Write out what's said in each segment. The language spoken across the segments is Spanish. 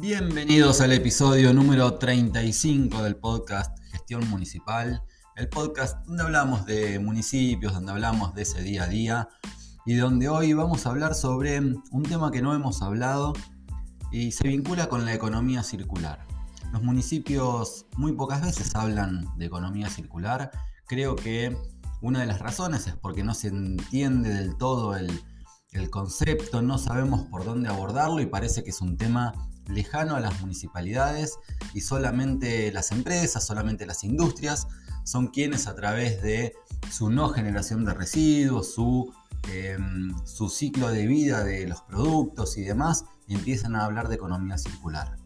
Bienvenidos al episodio número 35 del podcast Gestión Municipal, el podcast donde hablamos de municipios, donde hablamos de ese día a día y donde hoy vamos a hablar sobre un tema que no hemos hablado y se vincula con la economía circular. Los municipios muy pocas veces hablan de economía circular. Creo que una de las razones es porque no se entiende del todo el, concepto, no sabemos por dónde abordarlo y parece que es un tema lejano a las municipalidades y solamente las empresas, solamente las industrias son quienes a través de su no generación de residuos, su, em, su ciclo de vida de los productos y demás, empiezan a hablar de economía circular.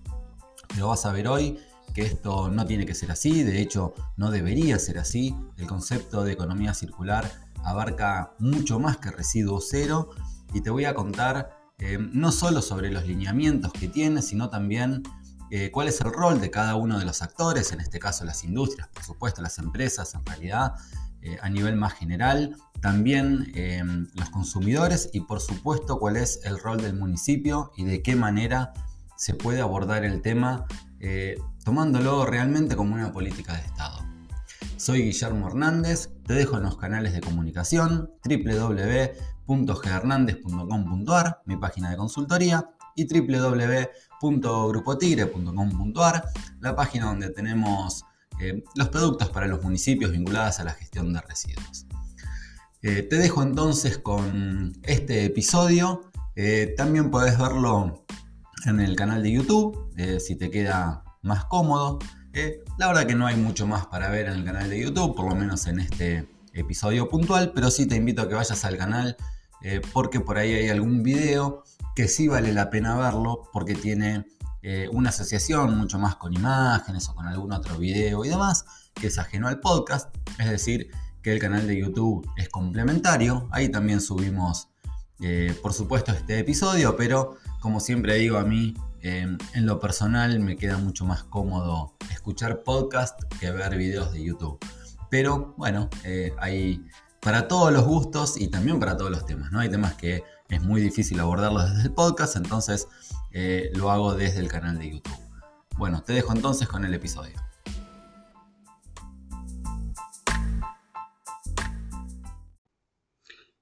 Pero vas a ver hoy que esto no tiene que ser así, de hecho no debería ser así. El concepto de economía circular abarca mucho más que residuo cero y te voy a contar eh, no solo sobre los lineamientos que tiene, sino también eh, cuál es el rol de cada uno de los actores, en este caso las industrias, por supuesto las empresas en realidad, eh, a nivel más general, también los consumidores y por supuesto cuál es el rol del municipio y de qué manera se puede abordar el tema tomándolo realmente como una política de Estado. Soy Guillermo Hernández, te dejo en los canales de comunicación www.ghernandez.com.ar, mi página de consultoría, y www.grupotigre.com.ar, la página donde tenemos eh, los productos para los municipios vinculados a la gestión de residuos. Eh, te dejo entonces con este episodio. también puedes verlo en el canal de YouTube, eh, si te queda más cómodo. Eh, la verdad que no hay mucho más para ver en el canal de YouTube, por lo menos en este episodio puntual, pero sí te invito a que vayas al canal eh, porque por ahí hay algún video que sí vale la pena verlo porque tiene una asociación mucho más con imágenes o con algún otro video y demás que es ajeno al podcast, es decir, que el canal de YouTube es complementario, ahí también subimos por supuesto este episodio, pero como siempre digo, a mí em, en lo personal me queda mucho más cómodo escuchar podcast que ver videos de YouTube. Pero bueno, eh, hay para todos los gustos y también para todos los temas. ¿no? Hay temas que es muy difícil abordarlos desde el podcast, entonces eh, lo hago desde el canal de YouTube. Bueno, te dejo entonces con el episodio.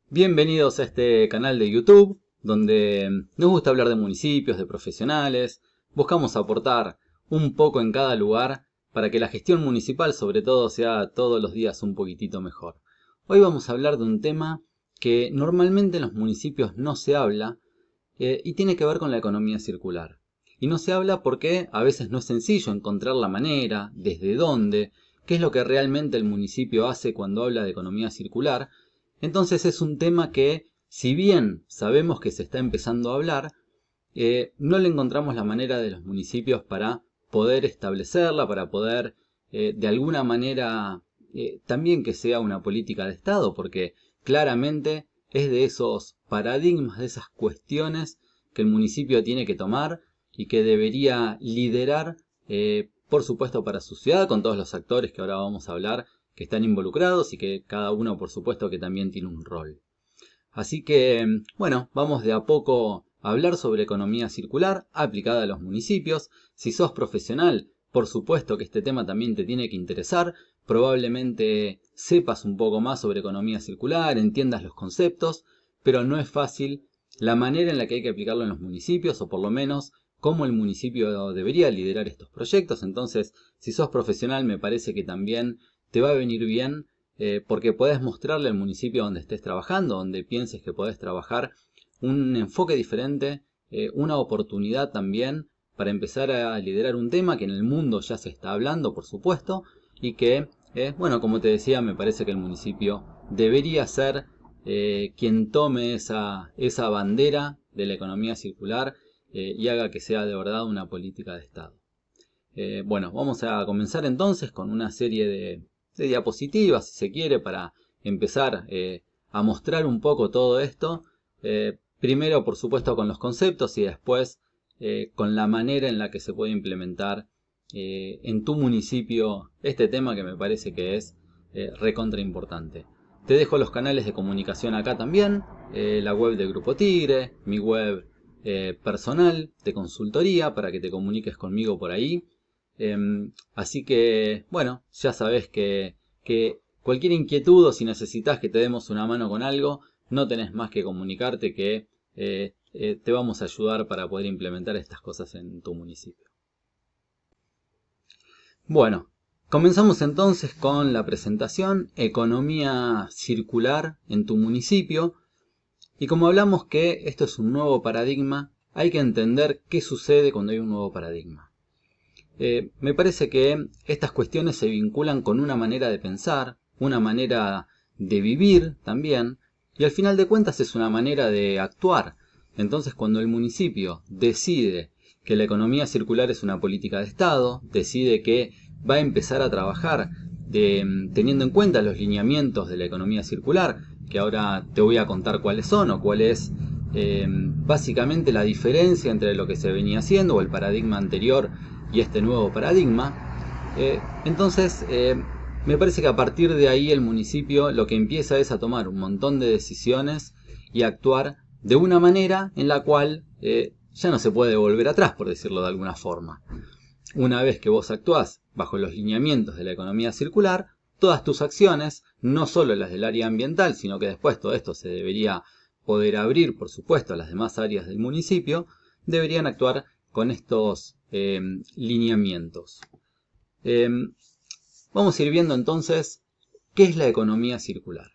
Bienvenidos a este canal de YouTube donde nos gusta hablar de municipios, de profesionales, buscamos aportar un poco en cada lugar para que la gestión municipal sobre todo sea todos los días un poquitito mejor. Hoy vamos a hablar de un tema que normalmente en los municipios no se habla eh, y tiene que ver con la economía circular. Y no se habla porque a veces no es sencillo encontrar la manera, desde dónde, qué es lo que realmente el municipio hace cuando habla de economía circular. Entonces es un tema que si bien sabemos que se está empezando a hablar, eh, no le encontramos la manera de los municipios para poder establecerla, para poder eh, de alguna manera eh, también que sea una política de Estado, porque claramente es de esos paradigmas, de esas cuestiones que el municipio tiene que tomar y que debería liderar, por supuesto, para su ciudad, con todos los actores que ahora vamos a hablar, que están involucrados y que cada uno, por supuesto, que también tiene un rol. Así que, bueno, vamos de a poco a hablar sobre economía circular aplicada a los municipios. Si sos profesional, por supuesto que este tema también te tiene que interesar. Probablemente sepas un poco más sobre economía circular, entiendas los conceptos, pero no es fácil la manera en la que hay que aplicarlo en los municipios, o por lo menos cómo el municipio debería liderar estos proyectos. Entonces, si sos profesional, me parece que también te va a venir bien eh, porque podés mostrarle al municipio donde estés trabajando, donde pienses que podés trabajar, un enfoque diferente, eh, una oportunidad también para empezar a liderar un tema que en el mundo ya se está hablando, por supuesto, y que, eh, bueno, como te decía, me parece que el municipio debería ser quien tome esa, esa bandera de la economía circular y haga que sea de verdad una política de Estado. bueno, vamos a comenzar entonces con una serie de, de diapositivas, si se quiere, para empezar eh, a mostrar un poco todo esto. Eh, primero, por supuesto, con los conceptos y después eh, con la manera en la que se puede implementar en tu municipio este tema que me parece que es recontra importante. Te dejo los canales de comunicación acá también, la web de Grupo Tigre, mi web personal de consultoría para que te comuniques conmigo por ahí. Em, así que, bueno, ya sabes que, cualquier inquietud o si necesitas que te demos una mano con algo, no tenés más que comunicarte que eh, eh, te vamos a ayudar para poder implementar estas cosas en tu municipio. Bueno, comenzamos entonces con la presentación Economía Circular en tu municipio. Y como hablamos que esto es un nuevo paradigma, hay que entender qué sucede cuando hay un nuevo paradigma. Eh, me parece que estas cuestiones se vinculan con una manera de pensar, una manera de vivir también, y al final de cuentas es una manera de actuar. Entonces cuando el municipio decide que la economía circular es una política de Estado, decide que va a empezar a trabajar teniendo en cuenta los lineamientos de la economía circular, que ahora te voy a contar cuáles son o cuál es eh, básicamente la diferencia entre lo que se venía haciendo o el paradigma anterior y este nuevo paradigma. Eh, entonces, eh, me parece que a partir de ahí el municipio lo que empieza es a tomar un montón de decisiones y actuar de una manera en la cual ya no se puede volver atrás, por decirlo de alguna forma. Una vez que vos actuás bajo los lineamientos de la economía circular, todas tus acciones, no solo las del área ambiental, sino que después todo esto se debería poder abrir, por supuesto, a las demás áreas del municipio, deberían actuar con estos em, lineamientos. Em, vamos a ir viendo entonces qué es la economía circular.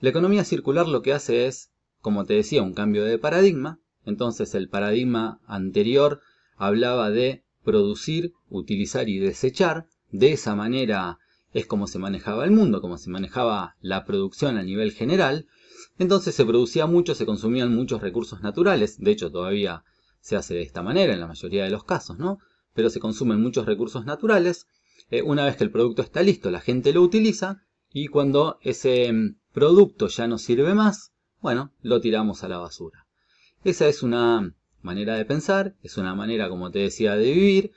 La economía circular lo que hace es, como te decía, un cambio de paradigma. Entonces el paradigma anterior hablaba de producir, utilizar y desechar. De esa manera es como se manejaba el mundo, como se manejaba la producción a nivel general. Entonces se producía mucho, se consumían muchos recursos naturales, de hecho todavía se hace de esta manera en la mayoría de los casos, ¿no? Pero se consumen muchos recursos naturales. Eh, una vez que el producto está listo, la gente lo utiliza y cuando ese mm, producto ya no sirve más, bueno, lo tiramos a la basura. Esa es una manera de pensar, es una manera, como te decía, de vivir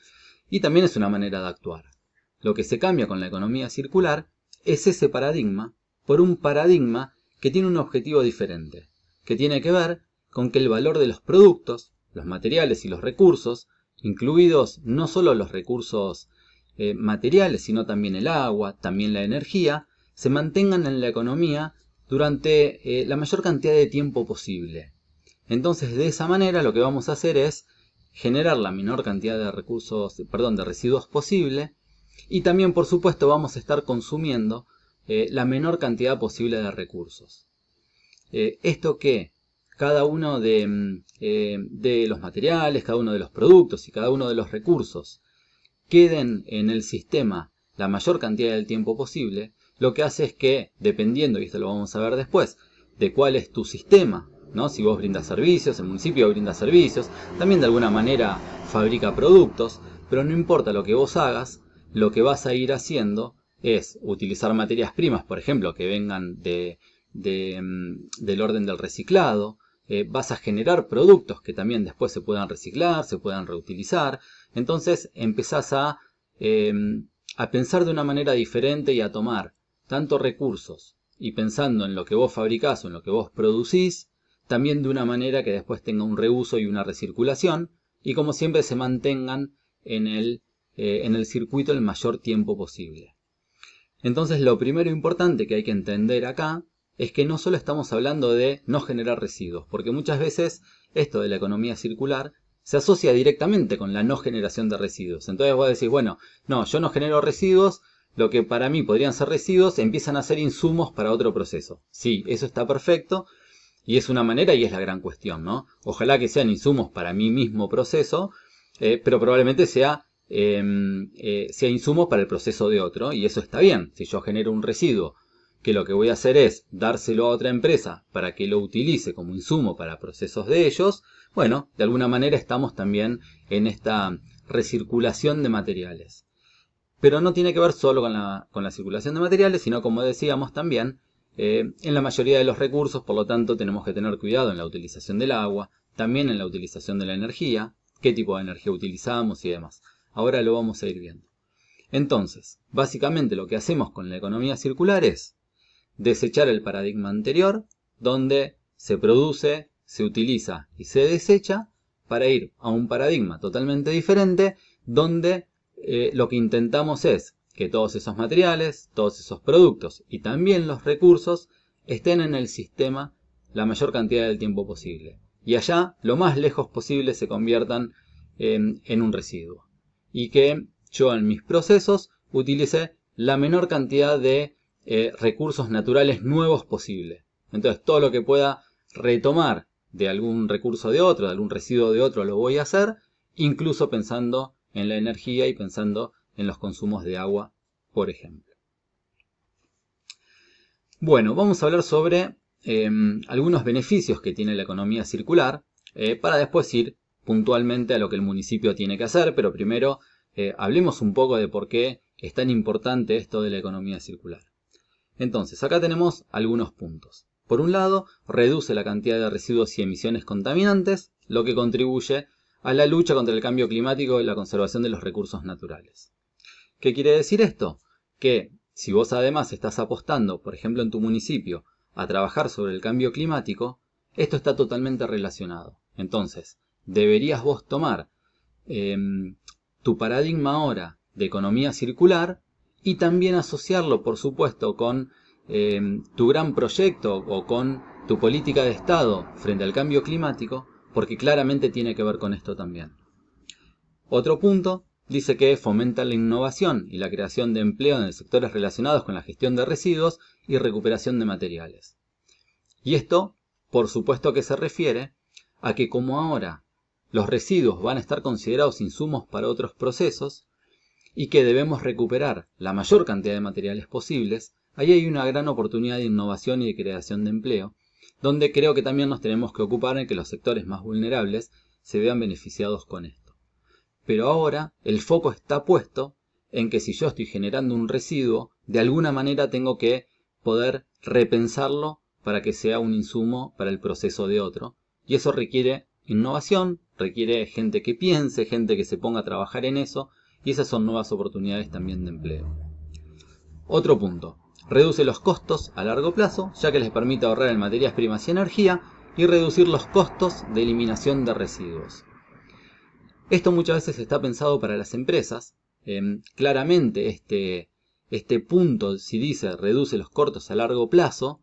y también es una manera de actuar. Lo que se cambia con la economía circular es ese paradigma por un paradigma que tiene un objetivo diferente, que tiene que ver con que el valor de los productos, los materiales y los recursos, incluidos no solo los recursos eh, materiales, sino también el agua, también la energía, se mantengan en la economía durante eh, la mayor cantidad de tiempo posible. Entonces, de esa manera lo que vamos a hacer es generar la menor cantidad de recursos, perdón, de residuos posible y también, por supuesto, vamos a estar consumiendo eh, la menor cantidad posible de recursos. Esto que cada uno de, mm, eh, de, los materiales, cada uno de los productos y cada uno de los recursos queden en el sistema la mayor cantidad del tiempo posible, lo que hace es que, dependiendo, y esto lo vamos a ver después, de cuál es tu sistema, ¿no? si vos brindas servicios, el municipio brinda servicios, también de alguna manera fabrica productos, pero no importa lo que vos hagas, lo que vas a ir haciendo es utilizar materias primas, por ejemplo, que vengan de, mm, del orden del reciclado, eh, vas a generar productos que también después se puedan reciclar, se puedan reutilizar, entonces empezás a, em, a pensar de una manera diferente y a tomar tanto recursos y pensando en lo que vos fabricás o en lo que vos producís, también de una manera que después tenga un reuso y una recirculación y como siempre se mantengan en el eh, en el circuito el mayor tiempo posible. Entonces lo primero importante que hay que entender acá es que no solo estamos hablando de no generar residuos, porque muchas veces esto de la economía circular se asocia directamente con la no generación de residuos. Entonces vos decís, bueno, no, yo no genero residuos, lo que para mí podrían ser residuos empiezan a ser insumos para otro proceso. Sí, eso está perfecto y es una manera y es la gran cuestión, ¿no? Ojalá que sean insumos para mi mismo proceso, eh, pero probablemente sea Em, eh, sea insumo para el proceso de otro y eso está bien. Si yo genero un residuo que lo que voy a hacer es dárselo a otra empresa para que lo utilice como insumo para procesos de ellos, bueno, de alguna manera estamos también en esta recirculación de materiales. Pero no tiene que ver solo con la, con la circulación de materiales, sino como decíamos también, eh, en la mayoría de los recursos, por lo tanto tenemos que tener cuidado en la utilización del agua, también en la utilización de la energía, qué tipo de energía utilizamos y demás. Ahora lo vamos a ir viendo. Entonces, básicamente lo que hacemos con la economía circular es desechar el paradigma anterior, donde se produce, se utiliza y se desecha para ir a un paradigma totalmente diferente donde eh, lo que intentamos es que todos esos materiales, todos esos productos y también los recursos estén en el sistema la mayor cantidad del tiempo posible. Y allá, lo más lejos posible, se conviertan en, un residuo. Y que yo en mis procesos utilice la menor cantidad de eh, recursos naturales nuevos posible. Entonces, todo lo que pueda retomar de algún recurso de otro, de algún residuo de otro, lo voy a hacer, incluso pensando en la energía y pensando en los consumos de agua, por ejemplo. Bueno, vamos a hablar sobre em, algunos beneficios que tiene la economía circular eh, para después ir puntualmente a lo que el municipio tiene que hacer, pero primero eh, hablemos un poco de por qué es tan importante esto de la economía circular. Entonces, acá tenemos algunos puntos. Por un lado, reduce la cantidad de residuos y emisiones contaminantes, lo que contribuye a la lucha contra el cambio climático y la conservación de los recursos naturales. ¿Qué quiere decir esto? Que si vos además estás apostando, por ejemplo en tu municipio, a trabajar sobre el cambio climático, esto está totalmente relacionado. Entonces, deberías vos tomar em, tu paradigma ahora de economía circular y también asociarlo, por supuesto, con Em, tu gran proyecto o con tu política de Estado frente al cambio climático, porque claramente tiene que ver con esto también. Otro punto dice que fomenta la innovación y la creación de empleo en sectores relacionados con la gestión de residuos y recuperación de materiales. Y esto, por supuesto que se refiere a que como ahora los residuos van a estar considerados insumos para otros procesos y que debemos recuperar la mayor cantidad de materiales posibles, Ahí hay una gran oportunidad de innovación y de creación de empleo, donde creo que también nos tenemos que ocupar en que los sectores más vulnerables se vean beneficiados con esto. Pero ahora el foco está puesto en que si yo estoy generando un residuo, de alguna manera tengo que poder repensarlo para que sea un insumo para el proceso de otro. Y eso requiere innovación, requiere gente que piense, gente que se ponga a trabajar en eso, y esas son nuevas oportunidades también de empleo. Otro punto, Reduce los costos a largo plazo, ya que les permite ahorrar en materias primas y energía y reducir los costos de eliminación de residuos. Esto muchas veces está pensado para las empresas. Em, claramente este, este punto, si dice reduce los costos a largo plazo,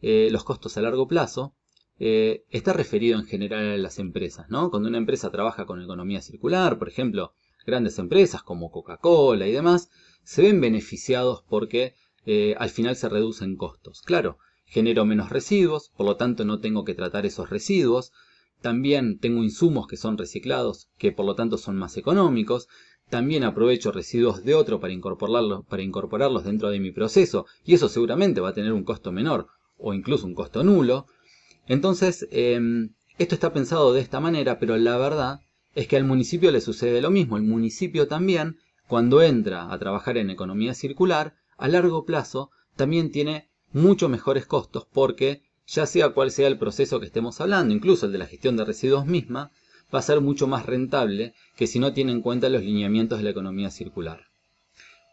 eh, los costos a largo plazo, eh, está referido en general a las empresas, ¿no? Cuando una empresa trabaja con economía circular, por ejemplo, grandes empresas como Coca-Cola y demás, se ven beneficiados porque eh, al final se reducen costos. Claro, genero menos residuos, por lo tanto no tengo que tratar esos residuos. También tengo insumos que son reciclados, que por lo tanto son más económicos. También aprovecho residuos de otro para incorporarlos, para incorporarlos dentro de mi proceso y eso seguramente va a tener un costo menor o incluso un costo nulo. Entonces, em, esto está pensado de esta manera, pero la verdad es que al municipio le sucede lo mismo. El municipio también, cuando entra a trabajar en economía circular, a largo plazo también tiene mucho mejores costos porque ya sea cual sea el proceso que estemos hablando, incluso el de la gestión de residuos misma, va a ser mucho más rentable que si no tiene en cuenta los lineamientos de la economía circular.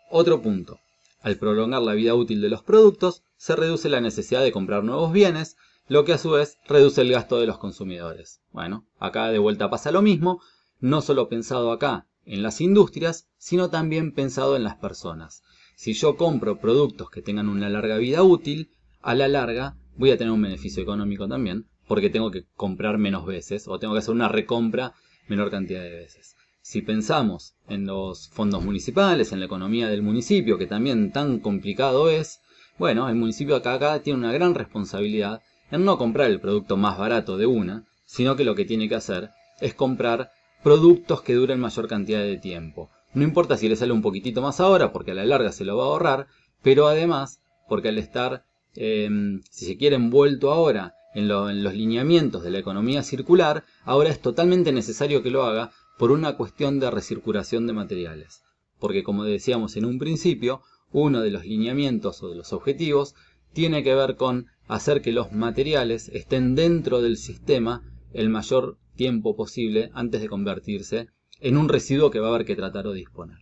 Otro punto. Al prolongar la vida útil de los productos, se reduce la necesidad de comprar nuevos bienes, lo que a su vez reduce el gasto de los consumidores. Bueno, acá de vuelta pasa lo mismo, no solo pensado acá en las industrias, sino también pensado en las personas. Si yo compro productos que tengan una larga vida útil, a la larga voy a tener un beneficio económico también, porque tengo que comprar menos veces o tengo que hacer una recompra menor cantidad de veces. Si pensamos en los fondos municipales, en la economía del municipio, que también tan complicado es, bueno, el municipio acá, acá tiene una gran responsabilidad en no comprar el producto más barato de una, sino que lo que tiene que hacer es comprar productos que duren mayor cantidad de tiempo. No importa si le sale un poquitito más ahora, porque a la larga se lo va a ahorrar, pero además, porque al estar, em, si se quiere, envuelto ahora en, en los lineamientos de la economía circular, ahora es totalmente necesario que lo haga por una cuestión de recirculación de materiales. Porque como decíamos en un principio, uno de los lineamientos o de los objetivos tiene que ver con hacer que los materiales estén dentro del sistema el mayor tiempo posible antes de convertirse en un residuo que va a haber que tratar o disponer.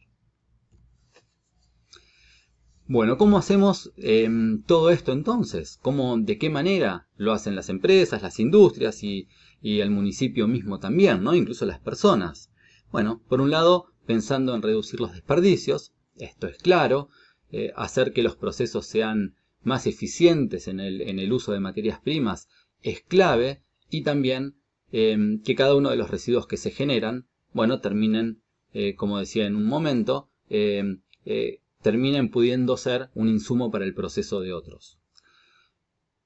Bueno, ¿cómo hacemos em, todo esto entonces? ¿Cómo, ¿De qué manera lo hacen las empresas, las industrias y, el municipio mismo también, ¿no? incluso las personas? Bueno, por un lado, pensando en reducir los desperdicios, esto es claro, eh, hacer que los procesos sean más eficientes en el, en el, uso de materias primas es clave y también em, que cada uno de los residuos que se generan, bueno, terminen, eh, como decía en un momento, em, eh, terminen pudiendo ser un insumo para el proceso de otros.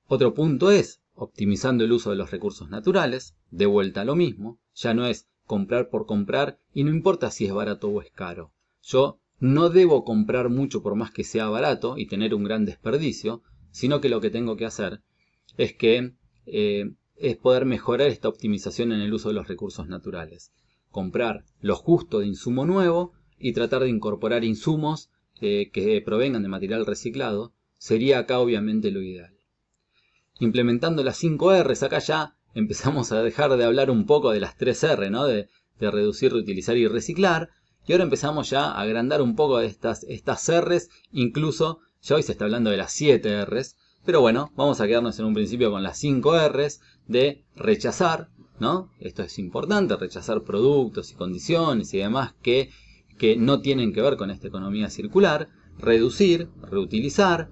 Otro punto es, optimizando el uso de los recursos naturales, de vuelta a lo mismo, ya no es comprar por comprar y no importa si es barato o es caro. Yo no debo comprar mucho por más que sea barato y tener un gran desperdicio, sino que lo que tengo que hacer es que eh, es poder mejorar esta optimización en el uso de los recursos naturales. Comprar lo justo de insumo nuevo y tratar de incorporar insumos eh, que provengan de material reciclado sería acá obviamente lo ideal. Implementando las 5 R's acá ya empezamos a dejar de hablar un poco de las 3 R, ¿no? de, reducir, reutilizar y reciclar. Y ahora empezamos ya a agrandar un poco estas, estas R's, incluso ya hoy se está hablando de las 7 R's, pero bueno, vamos a quedarnos en un principio con las 5 R's de rechazar, ¿no? Esto es importante, rechazar productos y condiciones y demás que, que no tienen que ver con esta economía circular, reducir, reutilizar,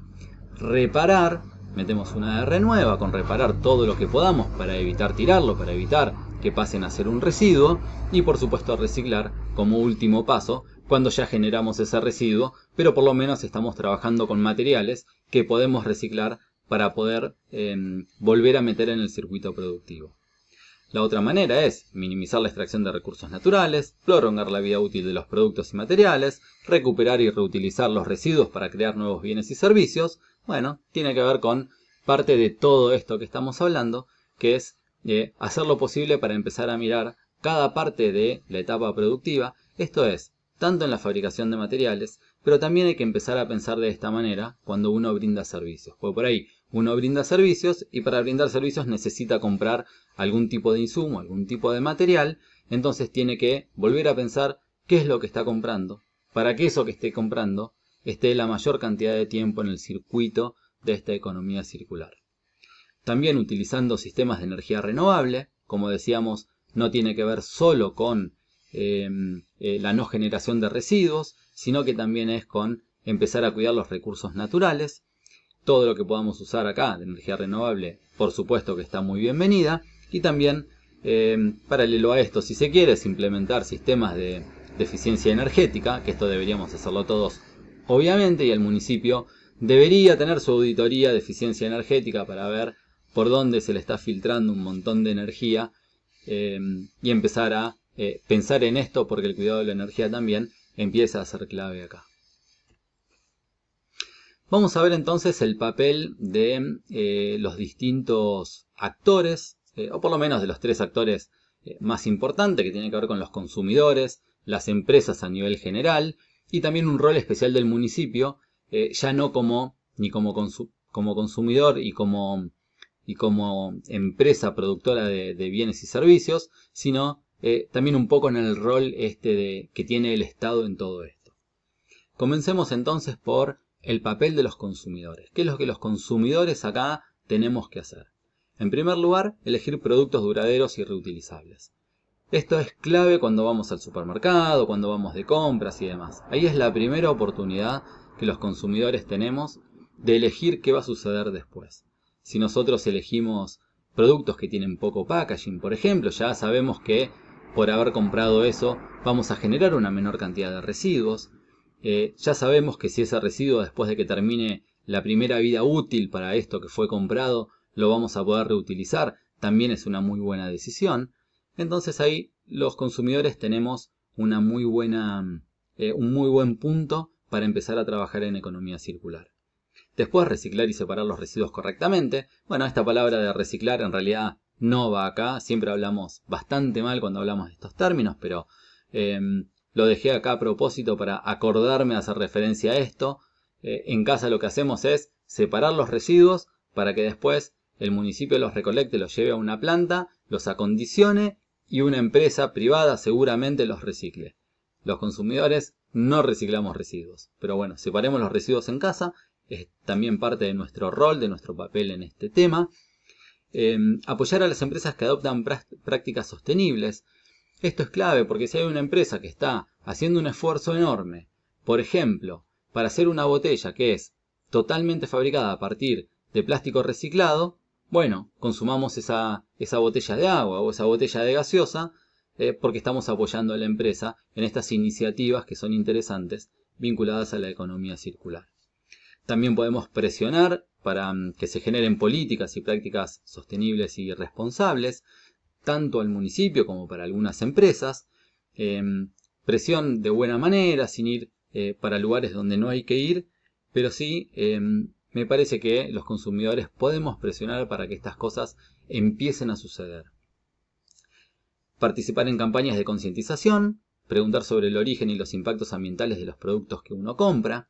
reparar, metemos una R nueva con reparar todo lo que podamos para evitar tirarlo, para evitar que pasen a ser un residuo. Y por supuesto reciclar como último paso cuando ya generamos ese residuo, pero por lo menos estamos trabajando con materiales que podemos reciclar para poder em, volver a meter en el circuito productivo. La otra manera es minimizar la extracción de recursos naturales, prolongar la vida útil de los productos y materiales, recuperar y reutilizar los residuos para crear nuevos bienes y servicios. Bueno, tiene que ver con parte de todo esto que estamos hablando, que es eh, hacer lo posible para empezar a mirar cada parte de la etapa productiva, esto es, tanto en la fabricación de materiales, pero también hay que empezar a pensar de esta manera cuando uno brinda servicios. Porque por ahí uno brinda servicios y para brindar servicios necesita comprar algún tipo de insumo, algún tipo de material, entonces tiene que volver a pensar qué es lo que está comprando, para que eso que esté comprando esté la mayor cantidad de tiempo en el circuito de esta economía circular. También utilizando sistemas de energía renovable, como decíamos, no tiene que ver solo con em, eh, la no generación de residuos, sino que también es con empezar a cuidar los recursos naturales. Todo lo que podamos usar acá de energía renovable, por supuesto que está muy bienvenida. Y también, em, paralelo a esto, si se quiere, es implementar sistemas de, eficiencia energética, que esto deberíamos hacerlo todos, obviamente, y el municipio debería tener su auditoría de eficiencia energética para ver por dónde se le está filtrando un montón de energía em, y empezar a eh, pensar en esto porque el cuidado de la energía también empieza a ser clave acá. Vamos a ver entonces el papel de eh, los distintos actores, eh, o por lo menos de los tres actores más importantes que tienen que ver con los consumidores, las empresas a nivel general y también un rol especial del municipio, ya no como ni como, como consumidor y como y como empresa productora de, bienes y servicios, sino eh, también un poco en el rol este de, que tiene el Estado en todo esto. Comencemos entonces por el papel de los consumidores. ¿Qué es lo que los consumidores acá tenemos que hacer? En primer lugar, elegir productos duraderos y reutilizables. Esto es clave cuando vamos al supermercado, cuando vamos de compras y demás. Ahí es la primera oportunidad que los consumidores tenemos de elegir qué va a suceder después. Si nosotros elegimos productos que tienen poco packaging, por ejemplo, ya sabemos que por haber comprado eso vamos a generar una menor cantidad de residuos. Eh, ya sabemos que si ese residuo después de que termine la primera vida útil para esto que fue comprado lo vamos a poder reutilizar, también es una muy buena decisión. Entonces ahí los consumidores tenemos una muy buena, eh, un muy buen punto para empezar a trabajar en economía circular. Después reciclar y separar los residuos correctamente. Bueno, esta palabra de reciclar en realidad no va acá. Siempre hablamos bastante mal cuando hablamos de estos términos, pero em, lo dejé acá a propósito para acordarme de hacer referencia a esto. Eh, en casa lo que hacemos es separar los residuos para que después el municipio los recolecte, los lleve a una planta, los acondicione y una empresa privada seguramente los recicle. Los consumidores no reciclamos residuos. Pero bueno, separemos los residuos en casa, es también parte de nuestro rol, de nuestro papel en este tema. Em, apoyar a las empresas que adoptan prácticas sostenibles. Esto es clave porque si hay una empresa que está haciendo un esfuerzo enorme, por ejemplo, para hacer una botella que es totalmente fabricada a partir de plástico reciclado, bueno, consumamos esa, esa botella de agua o esa botella de gaseosa eh, porque estamos apoyando a la empresa en estas iniciativas que son interesantes vinculadas a la economía circular. También podemos presionar para mm, que se generen políticas y prácticas sostenibles y responsables, tanto al municipio como para algunas empresas. Em, presión de buena manera, sin ir eh, para lugares donde no hay que ir, pero sí em, me parece que los consumidores podemos presionar para que estas cosas empiecen a suceder. Participar en campañas de concientización, preguntar sobre el origen y los impactos ambientales de los productos que uno compra.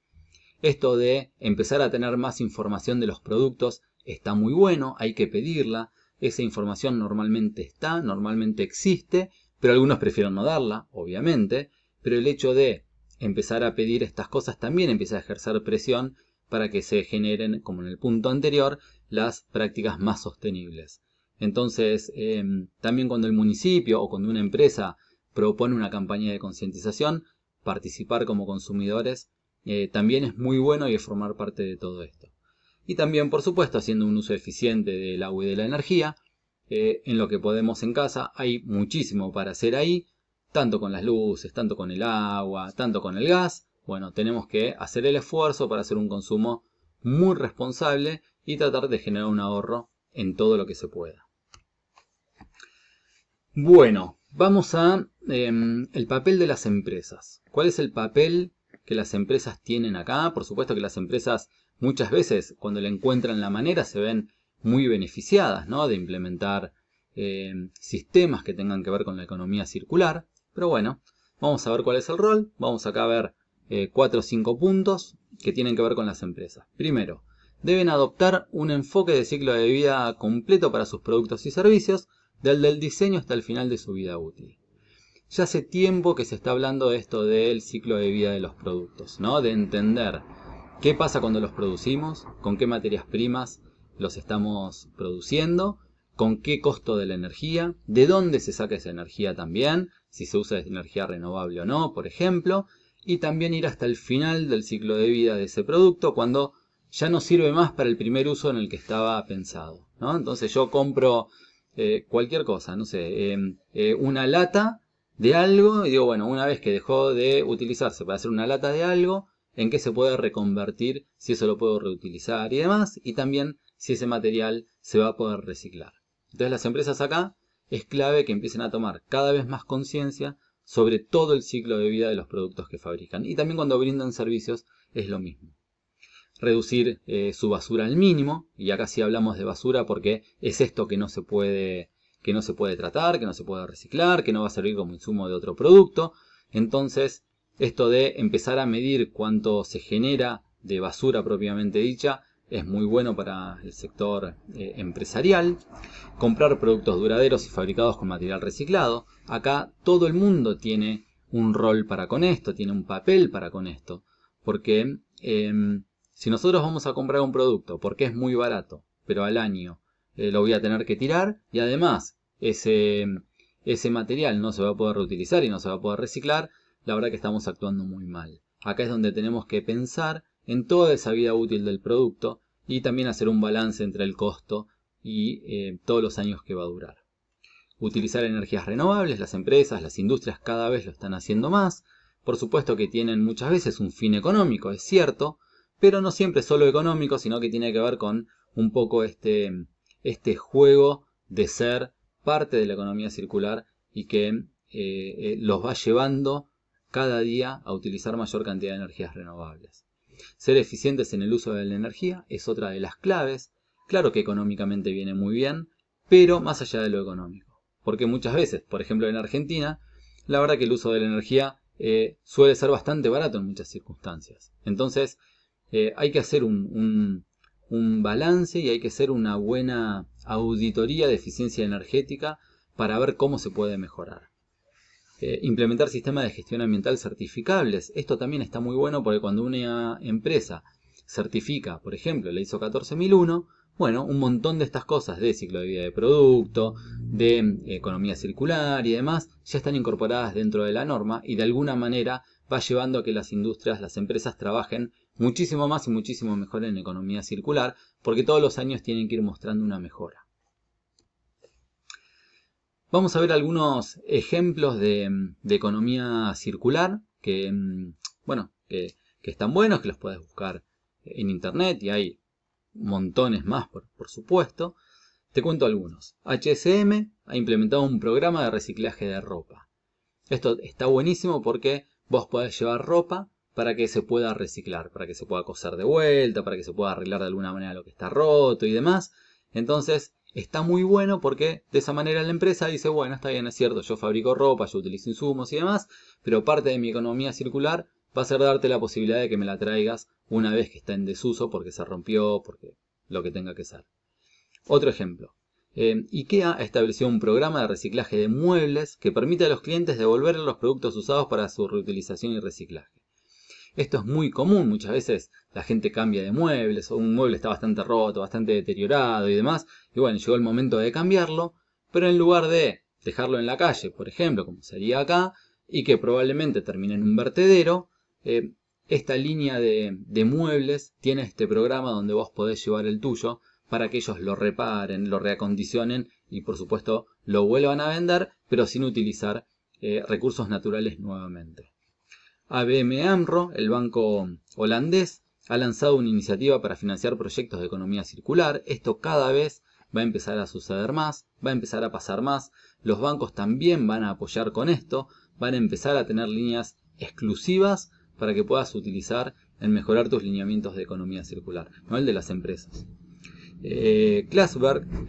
Esto de empezar a tener más información de los productos está muy bueno, hay que pedirla. Esa información normalmente está, normalmente existe, pero algunos prefieren no darla, obviamente. Pero el hecho de empezar a pedir estas cosas también empieza a ejercer presión para que se generen, como en el punto anterior, las prácticas más sostenibles. Entonces, em, también cuando el municipio o cuando una empresa propone una campaña de concientización, participar como consumidores eh, también es muy bueno y es formar parte de todo esto. Y también, por supuesto, haciendo un uso eficiente del agua y de la energía, eh, en lo que podemos en casa hay muchísimo para hacer ahí, tanto con las luces, tanto con el agua, tanto con el gas, bueno, tenemos que hacer el esfuerzo para hacer un consumo muy responsable y tratar de generar un ahorro en todo lo que se pueda. Bueno, vamos a em, el papel de las empresas. ¿Cuál es el papel que las empresas tienen acá? Por supuesto que las empresas muchas veces cuando le encuentran la manera se ven muy beneficiadas ¿no? de implementar em, sistemas que tengan que ver con la economía circular. Pero bueno, vamos a ver cuál es el rol. Vamos acá a ver eh, cuatro o cinco puntos que tienen que ver con las empresas. Primero, deben adoptar un enfoque de ciclo de vida completo para sus productos y servicios, desde el diseño hasta el final de su vida útil. Ya hace tiempo que se está hablando de esto del ciclo de vida de los productos, ¿no? De entender qué pasa cuando los producimos, con qué materias primas los estamos produciendo, con qué costo de la energía, de dónde se saca esa energía también, si se usa energía renovable o no, por ejemplo, y también ir hasta el final del ciclo de vida de ese producto cuando ya no sirve más para el primer uso en el que estaba pensado. ¿no? Entonces yo compro eh, cualquier cosa, no sé, em, eh, una lata de algo y digo, bueno, una vez que dejó de utilizarse para hacer una lata de algo, en qué se puede reconvertir, si eso lo puedo reutilizar y demás, y también si ese material se va a poder reciclar. Entonces las empresas acá es clave que empiecen a tomar cada vez más conciencia sobre todo el ciclo de vida de los productos que fabrican. Y también cuando brindan servicios es lo mismo. Reducir eh, su basura al mínimo, y acá sí hablamos de basura porque es esto que no se puede que no se puede tratar, que no se puede reciclar, que no va a servir como insumo de otro producto. Entonces, esto de empezar a medir cuánto se genera de basura propiamente dicha es muy bueno para el sector eh, empresarial. Comprar productos duraderos y fabricados con material reciclado. Acá todo el mundo tiene un rol para con esto, tiene un papel para con esto. Porque em, si nosotros vamos a comprar un producto porque es muy barato, pero al año eh, lo voy a tener que tirar y además ese, ese material no se va a poder reutilizar y no se va a poder reciclar, la verdad que estamos actuando muy mal. Acá es donde tenemos que pensar en toda esa vida útil del producto y también hacer un balance entre el costo y eh, todos los años que va a durar. Utilizar energías renovables, las empresas, las industrias cada vez lo están haciendo más. Por supuesto que tienen muchas veces un fin económico, es cierto, pero no siempre solo económico, sino que tiene que ver con un poco este, este juego de ser parte de la economía circular y que eh, eh, los va llevando cada día a utilizar mayor cantidad de energías renovables. Ser eficientes en el uso de la energía es otra de las claves. Claro que económicamente viene muy bien, pero más allá de lo económico. Porque muchas veces, por ejemplo en Argentina, la verdad que el uso de la energía eh, suele ser bastante barato en muchas circunstancias. Entonces, hay que hacer un balance y hay que hacer una buena auditoría de eficiencia energética para ver cómo se puede mejorar. Eh, implementar sistemas de gestión ambiental certificables. Esto también está muy bueno porque cuando una empresa certifica, por ejemplo, la ISO 14001, bueno, un montón de estas cosas de ciclo de vida de producto, de eh, economía circular y demás, ya están incorporadas dentro de la norma y de alguna manera va llevando a que las industrias, las empresas trabajen muchísimo más y muchísimo mejor en economía circular, porque todos los años tienen que ir mostrando una mejora. Vamos a ver algunos ejemplos de, economía circular que, mm, bueno, que, están buenos, que los puedes buscar en internet y hay montones más, por, por supuesto. Te cuento algunos. HSM ha implementado un programa de reciclaje de ropa. Esto está buenísimo porque vos podés llevar ropa para que se pueda reciclar, para que se pueda coser de vuelta, para que se pueda arreglar de alguna manera lo que está roto y demás. Entonces, está muy bueno porque de esa manera la empresa dice, bueno, está bien, es cierto, yo fabrico ropa, yo utilizo insumos y demás, pero parte de mi economía circular va a ser darte la posibilidad de que me la traigas una vez que está en desuso porque se rompió, porque lo que tenga que ser. Otro ejemplo. Eh, IKEA estableció un programa de reciclaje de muebles que permite a los clientes devolver los productos usados para su reutilización y reciclaje. Esto es muy común, muchas veces la gente cambia de muebles o un mueble está bastante roto, bastante deteriorado y demás, y bueno, llegó el momento de cambiarlo, pero en lugar de dejarlo en la calle, por ejemplo, como sería acá, y que probablemente termine en un vertedero, eh, esta línea de, muebles tiene este programa donde vos podés llevar el tuyo para que ellos lo reparen, lo reacondicionen y por supuesto lo vuelvan a vender, pero sin utilizar eh, recursos naturales nuevamente. ABM AMRO, el banco holandés, ha lanzado una iniciativa para financiar proyectos de economía circular. Esto cada vez va a empezar a suceder más, va a empezar a pasar más. Los bancos también van a apoyar con esto, van a empezar a tener líneas exclusivas para que puedas utilizar en mejorar tus lineamientos de economía circular, no el de las empresas. Eh,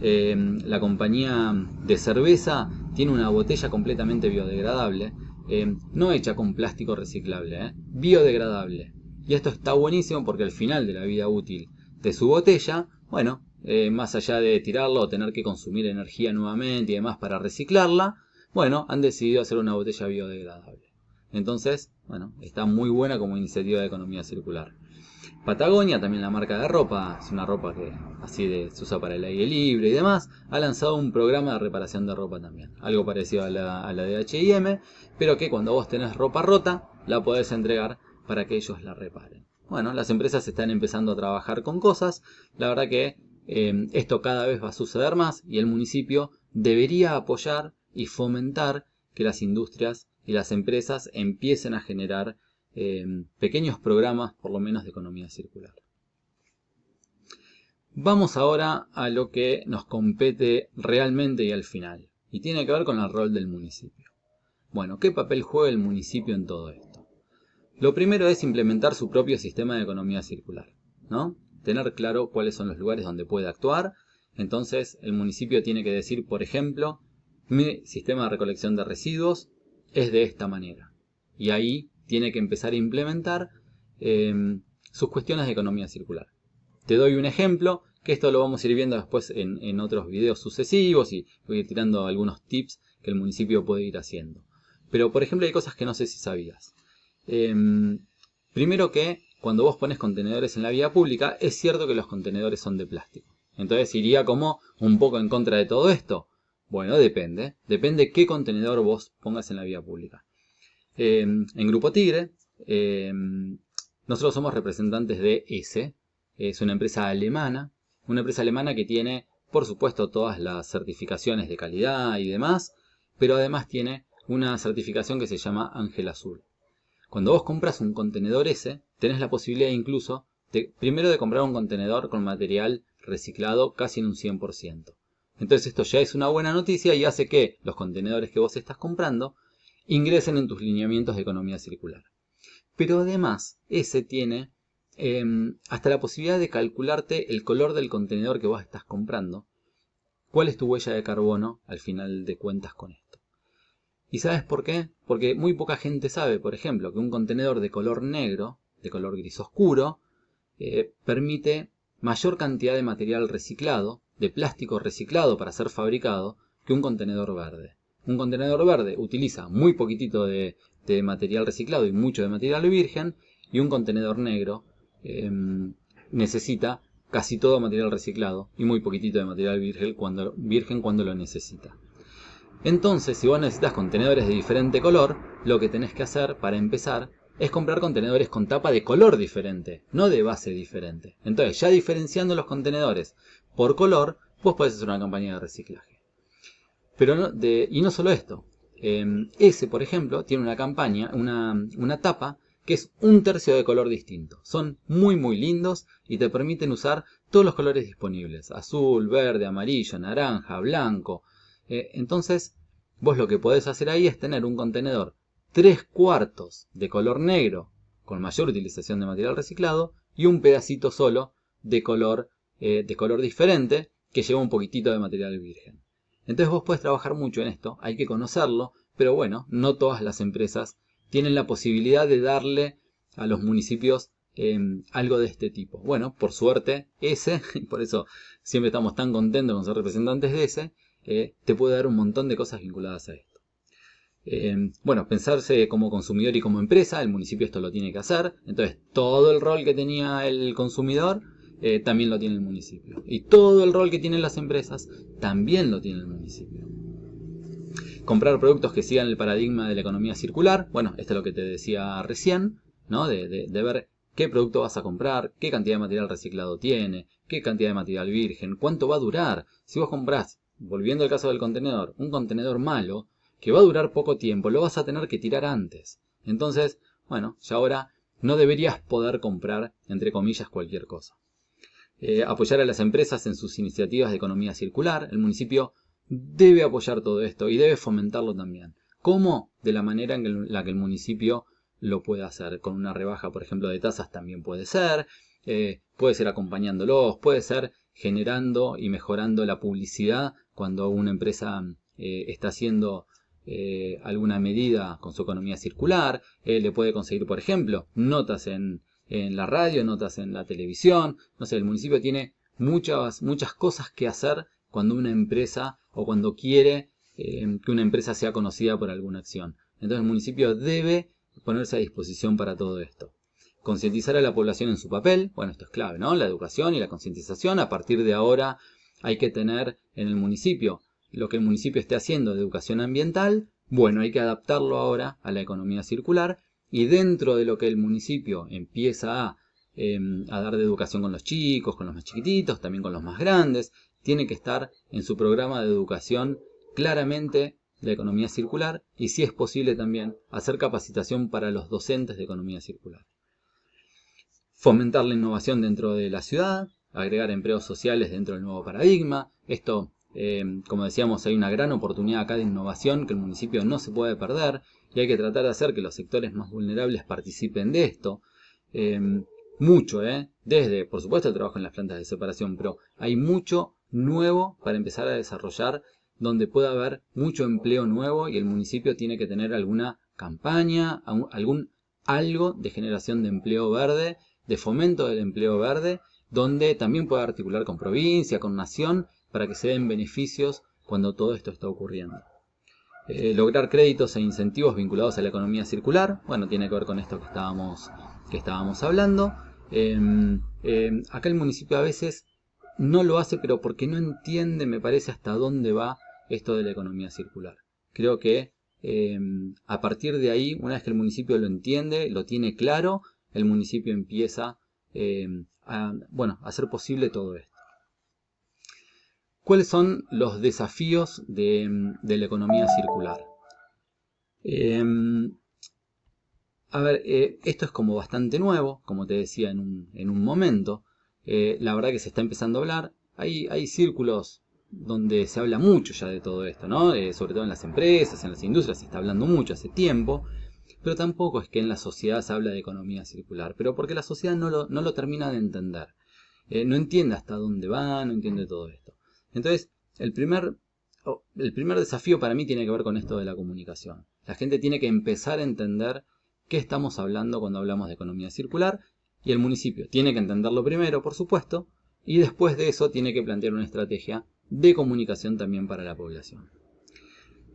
eh, la compañía de cerveza, tiene una botella completamente biodegradable eh, no hecha con plástico reciclable, eh, biodegradable. Y esto está buenísimo porque al final de la vida útil de su botella, bueno, eh, más allá de tirarlo o tener que consumir energía nuevamente y demás para reciclarla, bueno, han decidido hacer una botella biodegradable. Entonces, bueno, está muy buena como iniciativa de economía circular. Patagonia, también la marca de ropa, es una ropa que así de, se usa para el aire libre y demás, ha lanzado un programa de reparación de ropa también. Algo parecido a la, a la de HM, pero que cuando vos tenés ropa rota, la podés entregar para que ellos la reparen. Bueno, las empresas están empezando a trabajar con cosas, la verdad que eh, esto cada vez va a suceder más y el municipio debería apoyar y fomentar que las industrias y las empresas empiecen a generar Em, pequeños programas, por lo menos, de economía circular. Vamos ahora a lo que nos compete realmente y al final, y tiene que ver con el rol del municipio. Bueno, ¿qué papel juega el municipio en todo esto? Lo primero es implementar su propio sistema de economía circular, ¿no? Tener claro cuáles son los lugares donde puede actuar. Entonces, el municipio tiene que decir, por ejemplo, mi sistema de recolección de residuos es de esta manera. Y ahí tiene que empezar a implementar em, sus cuestiones de economía circular. Te doy un ejemplo, que esto lo vamos a ir viendo después en, otros videos sucesivos y voy a ir tirando algunos tips que el municipio puede ir haciendo. Pero por ejemplo hay cosas que no sé si sabías. Em, primero que cuando vos pones contenedores en la vía pública, es cierto que los contenedores son de plástico. Entonces iría como un poco en contra de todo esto. Bueno, depende. Depende qué contenedor vos pongas en la vía pública. Em, en Grupo Tigre, em, nosotros somos representantes de S, es una empresa alemana, una empresa alemana que tiene, por supuesto, todas las certificaciones de calidad y demás, pero además tiene una certificación que se llama Ángel Azul. Cuando vos compras un contenedor S, tenés la posibilidad incluso, de, primero de comprar un contenedor con material reciclado casi en un 100%. Entonces esto ya es una buena noticia y hace que los contenedores que vos estás comprando ingresen en tus lineamientos de economía circular. Pero además, ese tiene em, hasta la posibilidad de calcularte el color del contenedor que vos estás comprando, cuál es tu huella de carbono al final de cuentas con esto. ¿Y sabes por qué? Porque muy poca gente sabe, por ejemplo, que un contenedor de color negro, de color gris oscuro, eh, permite mayor cantidad de material reciclado, de plástico reciclado para ser fabricado, que un contenedor verde. Un contenedor verde utiliza muy poquitito de, material reciclado y mucho de material virgen, y un contenedor negro em, necesita casi todo material reciclado y muy poquitito de material virgen cuando, virgen cuando lo necesita. Entonces, si vos necesitas contenedores de diferente color, lo que tenés que hacer para empezar es comprar contenedores con tapa de color diferente, no de base diferente. Entonces, ya diferenciando los contenedores por color, vos podés hacer una campaña de reciclaje. Y no solo esto. Em, ese, por ejemplo, tiene una campaña, una, una tapa que es un tercio de color distinto. Son muy muy lindos y te permiten usar todos los colores disponibles. Azul, verde, amarillo, naranja, blanco. Eh, entonces, vos lo que podés hacer ahí es tener un contenedor 3 cuartos de color negro con mayor utilización de material reciclado y un pedacito solo de color, eh, de color diferente que lleva un poquitito de material virgen. Entonces vos puedes trabajar mucho en esto, hay que conocerlo, pero bueno, no todas las empresas tienen la posibilidad de darle a los municipios em, algo de este tipo. Bueno, por suerte, ese, y por eso siempre estamos tan contentos con ser representantes de ese, eh, te puede dar un montón de cosas vinculadas a esto. Em, bueno, pensarse como consumidor y como empresa, el municipio esto lo tiene que hacer, entonces todo el rol que tenía el consumidor eh, también lo tiene el municipio. Y todo el rol que tienen las empresas también lo tiene el municipio. Comprar productos que sigan el paradigma de la economía circular, bueno, esto es lo que te decía recién, ¿no? de, de ver qué producto vas a comprar, qué cantidad de material reciclado tiene, qué cantidad de material virgen, cuánto va a durar. Si vos comprás volviendo al caso del contenedor, un contenedor malo, que va a durar poco tiempo, lo vas a tener que tirar antes. Entonces, bueno, ya ahora no deberías poder comprar, entre comillas, cualquier cosa. Eh, apoyar a las empresas en sus iniciativas de economía circular. El municipio debe apoyar todo esto y debe fomentarlo también. ¿Cómo? De la manera en la que el municipio lo puede hacer. Con una rebaja, por ejemplo, de tasas también puede ser. Eh, puede ser acompañándolos, puede ser generando y mejorando la publicidad cuando una empresa eh, está haciendo alguna medida con su economía circular, le puede conseguir, por ejemplo, notas en, en, la radio, notas en la televisión, no sé, el municipio tiene muchas, muchas cosas que hacer cuando una empresa o cuando quiere que una empresa sea conocida por alguna acción. Entonces el municipio debe ponerse a disposición para todo esto. Concientizar a la población en su papel, bueno, esto es clave, ¿no? La educación y la concientización, a partir de ahora hay que tener en el municipio lo que el municipio esté haciendo de educación ambiental, bueno, hay que adaptarlo ahora a la economía circular y dentro de lo que el municipio empieza em, a, dar de educación con los chicos, con los más chiquititos, también con los más grandes, tiene que estar en su programa de educación claramente la economía circular y si es posible también hacer capacitación para los docentes de economía circular. Fomentar la innovación dentro de la ciudad, agregar empleos sociales dentro del nuevo paradigma. Esto, eh, como decíamos, hay una gran oportunidad acá de innovación que el municipio no se puede perder y hay que tratar de hacer que los sectores más vulnerables participen de esto. Eh, mucho, ¿eh? Desde, por supuesto, el trabajo en las plantas de separación, pero hay mucho nuevo para empezar a desarrollar donde pueda haber mucho empleo nuevo y el municipio tiene que tener alguna campaña, algún algo de generación de empleo verde, de fomento del empleo verde donde también puede articular con provincia, con nación, para que se den beneficios cuando todo esto está ocurriendo. Eh, lograr créditos e incentivos vinculados a la economía circular, bueno, tiene que ver con esto que estábamos, que estábamos hablando. Em, em, acá el municipio a veces no lo hace, pero porque no entiende, me parece, hasta dónde va esto de la economía circular. Creo que em, a partir de ahí, una vez que el municipio lo entiende, lo tiene claro, el municipio empieza a, bueno, hacer posible todo esto. ¿Cuáles son los desafíos de, la economía circular? Em, a ver, eh, esto es como bastante nuevo, como te decía en un, momento. Eh, la verdad que se está empezando a hablar. Hay, círculos donde se habla mucho ya de todo esto, ¿no? Eh, sobre todo en las empresas, en las industrias, se está hablando mucho hace tiempo. Pero tampoco es que en la sociedad se habla de economía circular, pero porque la sociedad no lo, no lo termina de entender. No entiende hasta dónde va, no entiende todo esto. Entonces, el primer, el primer desafío para mí tiene que ver con esto de la comunicación. La gente tiene que empezar a entender qué estamos hablando cuando hablamos de economía circular y el municipio tiene que entenderlo primero, por supuesto, y después de eso tiene que plantear una estrategia de comunicación también para la población.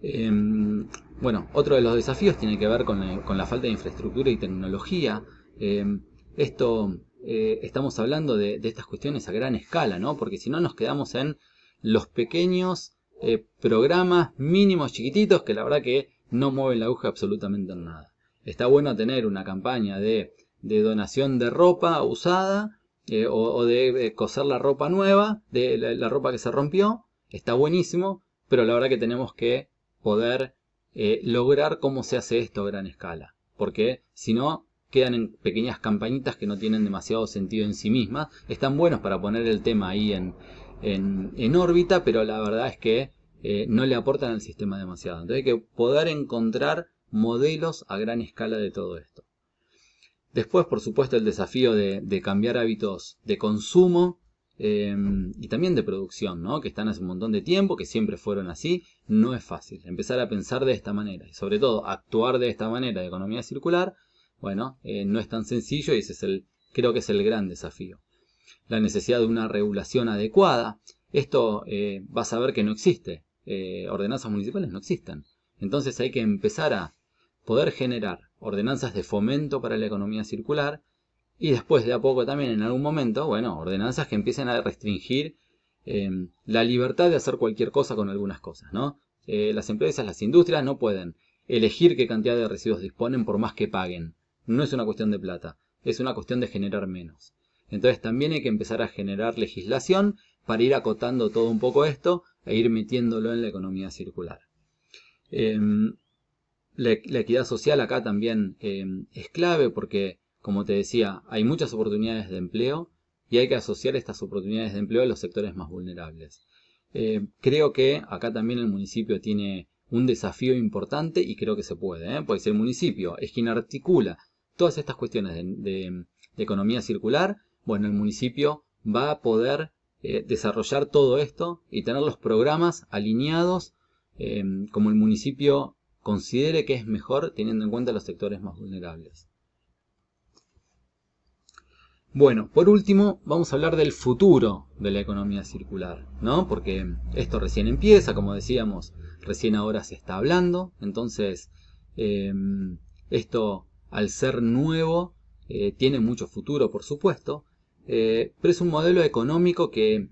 Em, bueno, otro de los desafíos tiene que ver con, la falta de infraestructura y tecnología. Em, esto, eh, estamos hablando de, estas cuestiones a gran escala, ¿no? Porque si no nos quedamos en los pequeños eh, programas mínimos chiquititos que la verdad que no mueven la aguja absolutamente en nada. Está bueno tener una campaña de, donación de ropa usada eh, o, de coser la ropa nueva, de la ropa que se rompió. Está buenísimo, pero la verdad que tenemos que poder eh, lograr cómo se hace esto a gran escala. Porque si no, quedan en pequeñas campañitas que no tienen demasiado sentido en sí mismas. Están buenos para poner el tema ahí en, en, órbita, pero la verdad es que eh, no le aportan al sistema demasiado. Entonces hay que poder encontrar modelos a gran escala de todo esto. Después, por supuesto, el desafío de cambiar hábitos de consumo Em, y también de producción, ¿no? que están hace un montón de tiempo, que siempre fueron así, no es fácil. Empezar a pensar de esta manera y sobre todo actuar de esta manera de economía circular, bueno, eh, no es tan sencillo y ese es el, creo que es el gran desafío. La necesidad de una regulación adecuada, esto eh, vas a ver que no existe, eh, ordenanzas municipales no existen. Entonces hay que empezar a poder generar ordenanzas de fomento para la economía circular y después de a poco también en algún momento, bueno, ordenanzas que empiecen a restringir em, la libertad de hacer cualquier cosa con algunas cosas, ¿no? Eh, las empresas, las industrias no pueden elegir qué cantidad de residuos disponen por más que paguen. No es una cuestión de plata, es una cuestión de generar menos. Entonces también hay que empezar a generar legislación para ir acotando todo un poco esto e ir metiéndolo en la economía circular. Em, la, equidad social acá también em, es clave porque como te decía, hay muchas oportunidades de empleo y hay que asociar estas oportunidades de empleo a los sectores más vulnerables. Eh, creo que acá también el municipio tiene un desafío importante y creo que se puede, ¿eh? porque si el municipio es quien articula todas estas cuestiones de, economía circular, bueno, el municipio va a poder eh, desarrollar todo esto y tener los programas alineados como el municipio considere que es mejor teniendo en cuenta los sectores más vulnerables. Bueno, por último, vamos a hablar del futuro de la economía circular, ¿no? Porque esto recién empieza, como decíamos, recién ahora se está hablando, entonces em, esto al ser nuevo eh, tiene mucho futuro, por supuesto, eh, pero es un modelo económico que,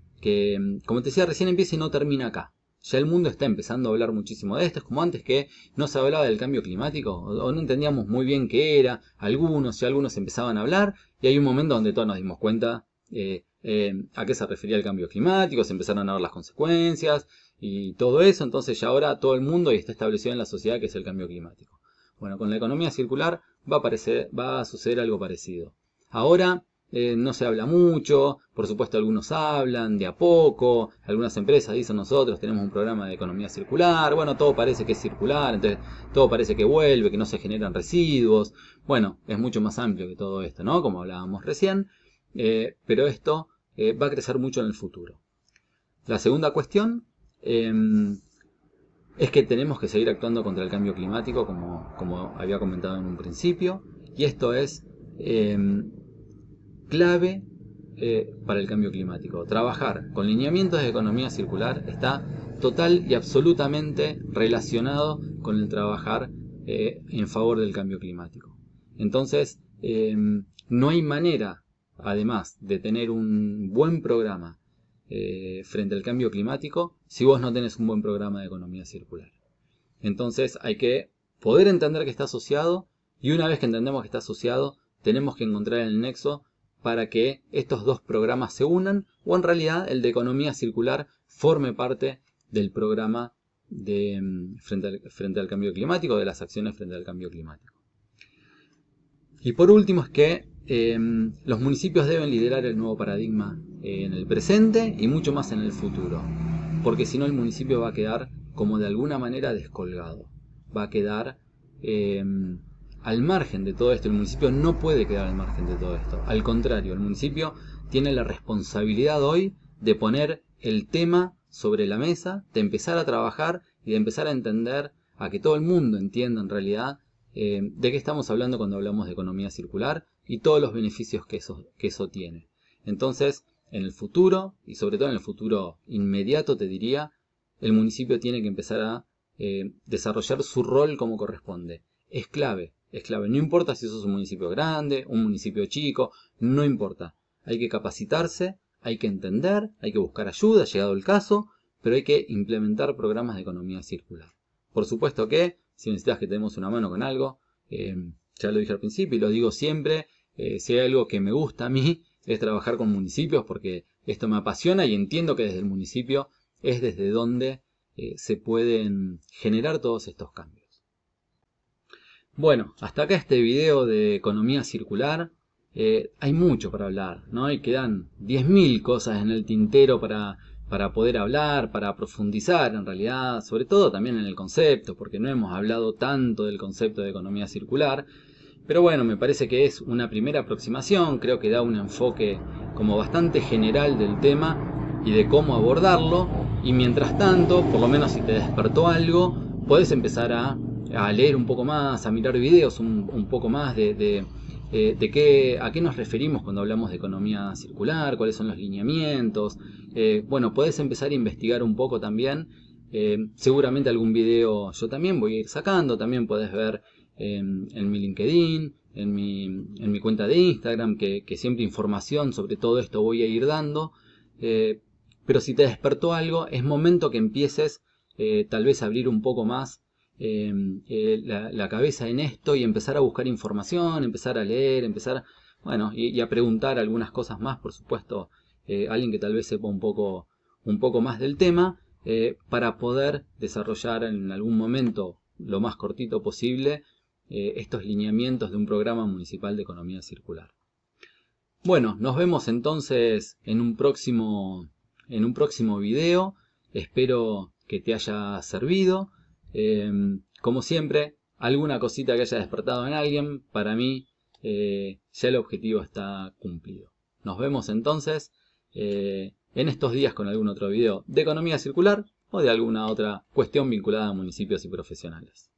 como te decía, recién empieza y no termina acá. Ya el mundo está empezando a hablar muchísimo de esto. Es como antes que no se hablaba del cambio climático o, no entendíamos muy bien qué era. Algunos y algunos empezaban a hablar y hay un momento donde todos nos dimos cuenta eh, eh, a qué se refería el cambio climático, se empezaron a ver las consecuencias y todo eso. Entonces ya ahora todo el mundo está establecido en la sociedad que es el cambio climático. Bueno, con la economía circular va a, va a suceder algo parecido. Ahora eh, no se habla mucho, por supuesto algunos hablan de a poco, algunas empresas dicen nosotros tenemos un programa de economía circular, bueno, todo parece que es circular, entonces todo parece que vuelve, que no se generan residuos, bueno, es mucho más amplio que todo esto, ¿no? Como hablábamos recién, eh, pero esto eh, va a crecer mucho en el futuro. La segunda cuestión em, es que tenemos que seguir actuando contra el cambio climático, como, como había comentado en un principio, y esto es em, clave eh, para el cambio climático. Trabajar con lineamientos de economía circular está total y absolutamente relacionado con el trabajar eh, en favor del cambio climático. Entonces, em, no hay manera, además de tener un buen programa eh, frente al cambio climático, si vos no tenés un buen programa de economía circular. Entonces, hay que poder entender que está asociado y una vez que entendemos que está asociado, tenemos que encontrar el nexo para que estos dos programas se unan o en realidad el de economía circular forme parte del programa de, mm, frente, al, cambio climático, de las acciones frente al cambio climático. Y por último es que em, los municipios deben liderar el nuevo paradigma en el presente y mucho más en el futuro, porque si no el municipio va a quedar como de alguna manera descolgado, va a quedar em, al margen de todo esto. El municipio no puede quedar al margen de todo esto. Al contrario, el municipio tiene la responsabilidad hoy de poner el tema sobre la mesa, de empezar a trabajar y de empezar a entender, a que todo el mundo entienda en realidad eh, de qué estamos hablando cuando hablamos de economía circular y todos los beneficios que eso, tiene. Entonces, en el futuro, y sobre todo en el futuro inmediato, te diría, el municipio tiene que empezar a eh, desarrollar su rol como corresponde. Es clave, es clave. No importa si sos un municipio grande, un municipio chico, no importa. Hay que capacitarse, hay que entender, hay que buscar ayuda, llegado el caso, pero hay que implementar programas de economía circular. Por supuesto que, si necesitas que tenemos una mano con algo, eh, ya lo dije al principio y lo digo siempre, eh, si hay algo que me gusta a mí, es trabajar con municipios porque esto me apasiona y entiendo que desde el municipio es desde donde eh, se pueden generar todos estos cambios. Bueno, hasta acá este video de economía circular. Eh, hay mucho para hablar, ¿no? Y quedan 10.000 cosas en el tintero para, para poder hablar, para profundizar en realidad, sobre todo también en el concepto, porque no hemos hablado tanto del concepto de economía circular. Pero bueno, me parece que es una primera aproximación, creo que da un enfoque como bastante general del tema y de cómo abordarlo. Y mientras tanto, por lo menos si te despertó algo, puedes empezar a, leer un poco más, a mirar videos un, poco más de, de, eh, qué, a qué nos referimos cuando hablamos de economía circular, cuáles son los lineamientos. Eh, bueno, puedes empezar a investigar un poco también. Eh, seguramente algún video yo también voy a ir sacando, también puedes ver en, mi LinkedIn, en mi, en mi, cuenta de Instagram, que, siempre información sobre todo esto voy a ir dando. Pero si te despertó algo, es momento que empieces tal vez a abrir un poco más em, eh, la, cabeza en esto y empezar a buscar información, empezar a leer, empezar, bueno, y, a preguntar algunas cosas más, por supuesto, alguien que tal vez sepa un poco, un poco más del tema, para poder desarrollar en algún momento lo más cortito posible eh, estos lineamientos de un programa municipal de economía circular. Bueno, nos vemos entonces en un próximo, en un próximo video. Espero que te haya servido. Eh, como siempre, alguna cosita que haya despertado en alguien, para mí eh, ya el objetivo está cumplido. Nos vemos entonces en estos días con algún otro video de economía circular o de alguna otra cuestión vinculada a municipios y profesionales.